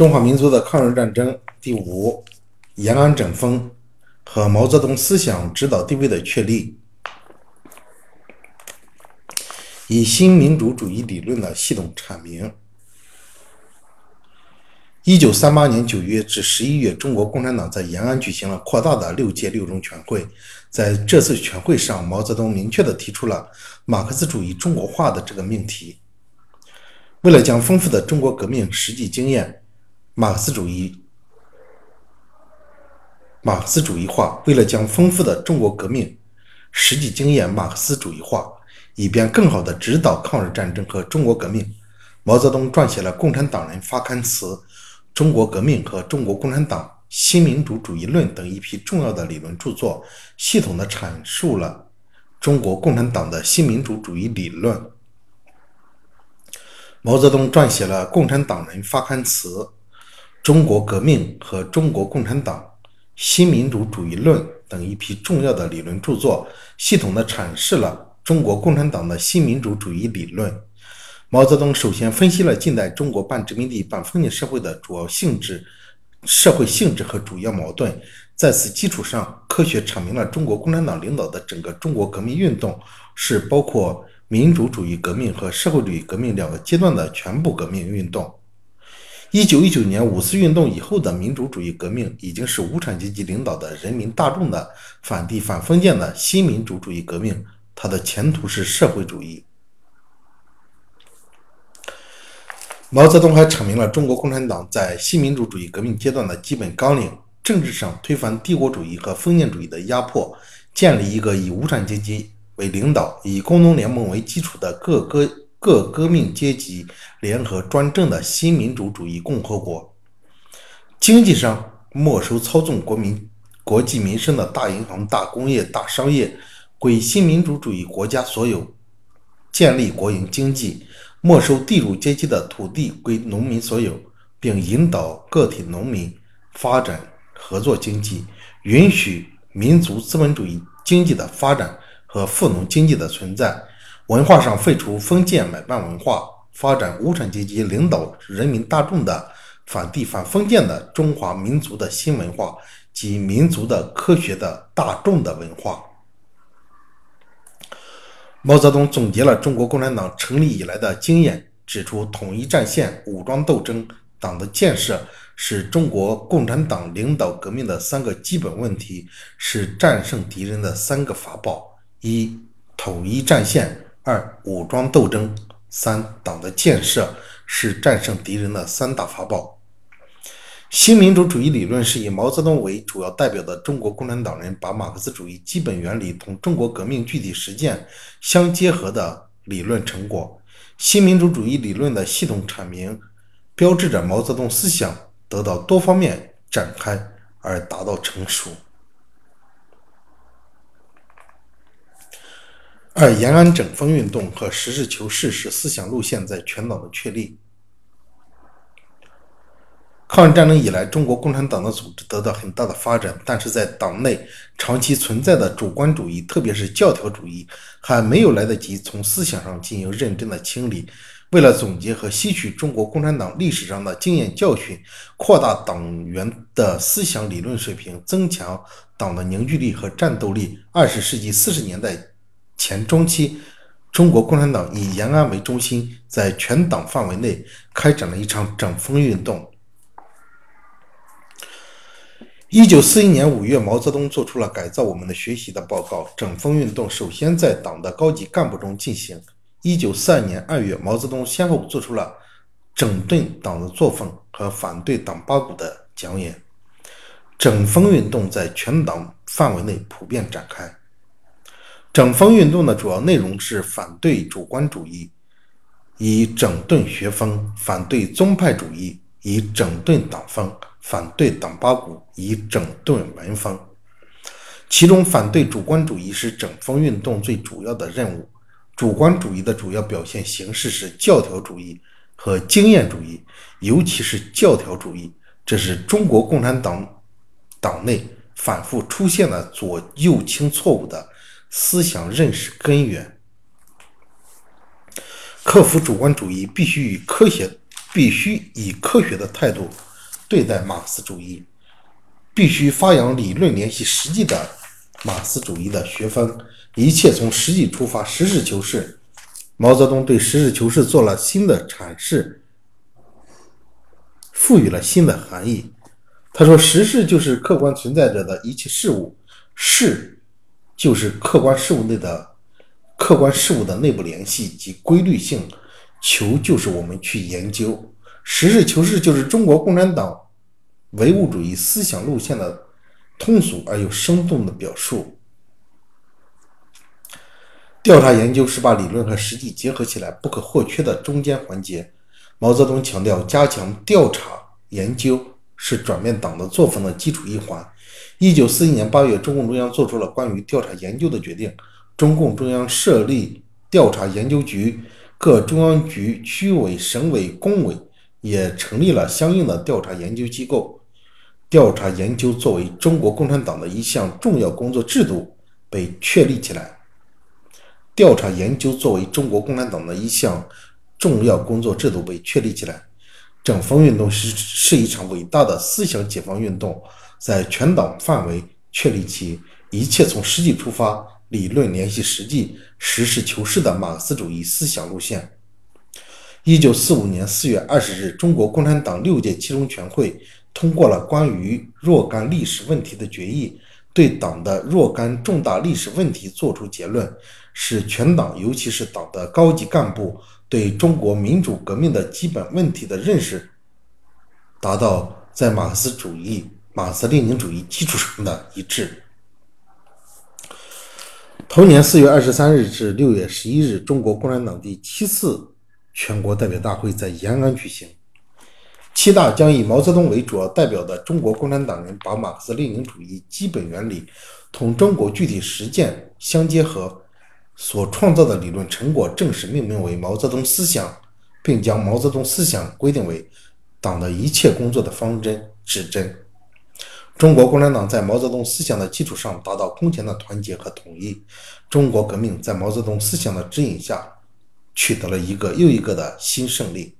中华民族的抗日战争第五，延安整风和毛泽东思想指导地位的确立，以新民主主义理论的系统阐明。一九三八年九月至十一月，中国共产党在延安举行了扩大的六届六中全会。在这次全会上，毛泽东明确地提出了马克思主义中国化的这个命题。为了将丰富的中国革命实际经验马克思主义马克思主义化，为了将丰富的中国革命实际经验马克思主义化，以便更好地指导抗日战争和中国革命，毛泽东撰写了《共产党人发刊词》《中国革命和中国共产党》。新民主主义论等一批重要的理论著作，系统地阐述了中国共产党的新民主主义理论。毛泽东撰写了《共产党人发刊词》《中国革命和中国共产党》《新民主主义论》等一批重要的理论著作，系统地阐释了中国共产党的新民主主义理论。毛泽东首先分析了近代中国半殖民地半封建社会的主要性质。社会性质和主要矛盾，在此基础上，科学阐明了中国共产党领导的整个中国革命运动是包括民主主义革命和社会主义革命两个阶段的全部革命运动。一九一九年五四运动以后的民主主义革命，已经是无产阶级领导的人民大众的反帝反封建的新民主主义革命，它的前途是社会主义。毛泽东还阐明了中国共产党在新民主主义革命阶段的基本纲领：政治上推翻帝国主义和封建主义的压迫，建立一个以无产阶级为领导、以工农联盟为基础的各个各革命阶级联合专政的新民主主义共和国；经济上没收操纵国民国计民生的大银行、大工业、大商业，归新民主主义国家所有，建立国营经济。没收地主阶级的土地归农民所有，并引导个体农民发展合作经济，允许民族资本主义经济的发展和富农经济的存在。文化上废除封建买办文化，发展无产阶级领导人民大众的反帝反封建的中华民族的新文化及民族的科学的大众的文化。毛泽东总结了中国共产党成立以来的经验，指出统一战线、武装斗争、党的建设是中国共产党领导革命的三个基本问题，是战胜敌人的三个法宝：一、统一战线；二、武装斗争；三、党的建设是战胜敌人的三大法宝。新民主主义理论是以毛泽东为主要代表的中国共产党人，把马克思主义基本原理同中国革命具体实践相结合的理论成果。新民主主义理论的系统阐明，标志着毛泽东思想得到多方面展开而达到成熟。二、延安整风运动和实事求是是思想路线在全党的确立。抗日战争以来，中国共产党的组织得到很大的发展，但是在党内长期存在的主观主义，特别是教条主义，还没有来得及从思想上进行认真的清理。为了总结和吸取中国共产党历史上的经验教训，扩大党员的思想理论水平，增强党的凝聚力和战斗力，二十世纪四十年代前中期，中国共产党以延安为中心，在全党范围内开展了一场整风运动。一九四一年五月，毛泽东做出了改造我们的学习的报告。整风运动首先在党的高级干部中进行。一九四二年二月，毛泽东先后做出了整顿党的作风和反对党八股的讲演。整风运动在全党范围内普遍展开。整风运动的主要内容是反对主观主义，以整顿学风；反对宗派主义，以整顿党风。反对党八股，以整顿文风。其中，反对主观主义是整风运动最主要的任务。主观主义的主要表现形式是教条主义和经验主义，尤其是教条主义，这是中国共产党党内反复出现的左右倾错误的思想认识根源。克服主观主义，必须以科学，必须以科学的态度。对待马克思主义，必须发扬理论联系实际的马克思主义的学风，一切从实际出发，实事求是。毛泽东对实事求是做了新的阐释，赋予了新的含义。他说：“实事就是客观存在着的一切事物，事就是客观事物内的客观事物的内部联系及规律性，求就是我们去研究。实事求是就是中国共产党唯物主义思想路线的通俗而又生动的表述。”调查研究是把理论和实际结合起来不可或缺的中间环节。毛泽东强调，加强调查研究是转变党的作风的基础一环。一九四一年八月，中共中央作出了关于调查研究的决定，中共中央设立调查研究局，各中央局、区委、省委、工委也成立了相应的调查研究机构。调查研究作为中国共产党的一项重要工作制度被确立起来。调查研究作为中国共产党的一项重要工作制度被确立起来。整风运动是是一场伟大的思想解放运动，在全党范围确立起一切从实际出发、理论联系实际、实事求是的马克思主义思想路线。一九四五年四月二十日，中国共产党六届七中全会通过了关于若干历史问题的决议，对党的若干重大历史问题作出结论。使全党，尤其是党的高级干部，对中国民主革命的基本问题的认识，达到在马克思主义、马克思列宁主义基础上的一致。同年四月二十三日至六月十一日，中国共产党第七次全国代表大会在延安举行。七大将以毛泽东为主要代表的中国共产党人，把马克思列宁主义基本原理同中国具体实践相结合。所创造的理论成果正式命名为毛泽东思想，并将毛泽东思想规定为党的一切工作的方针指针。中国共产党在毛泽东思想的基础上达到空前的团结和统一。中国革命在毛泽东思想的指引下，取得了一个又一个的新胜利。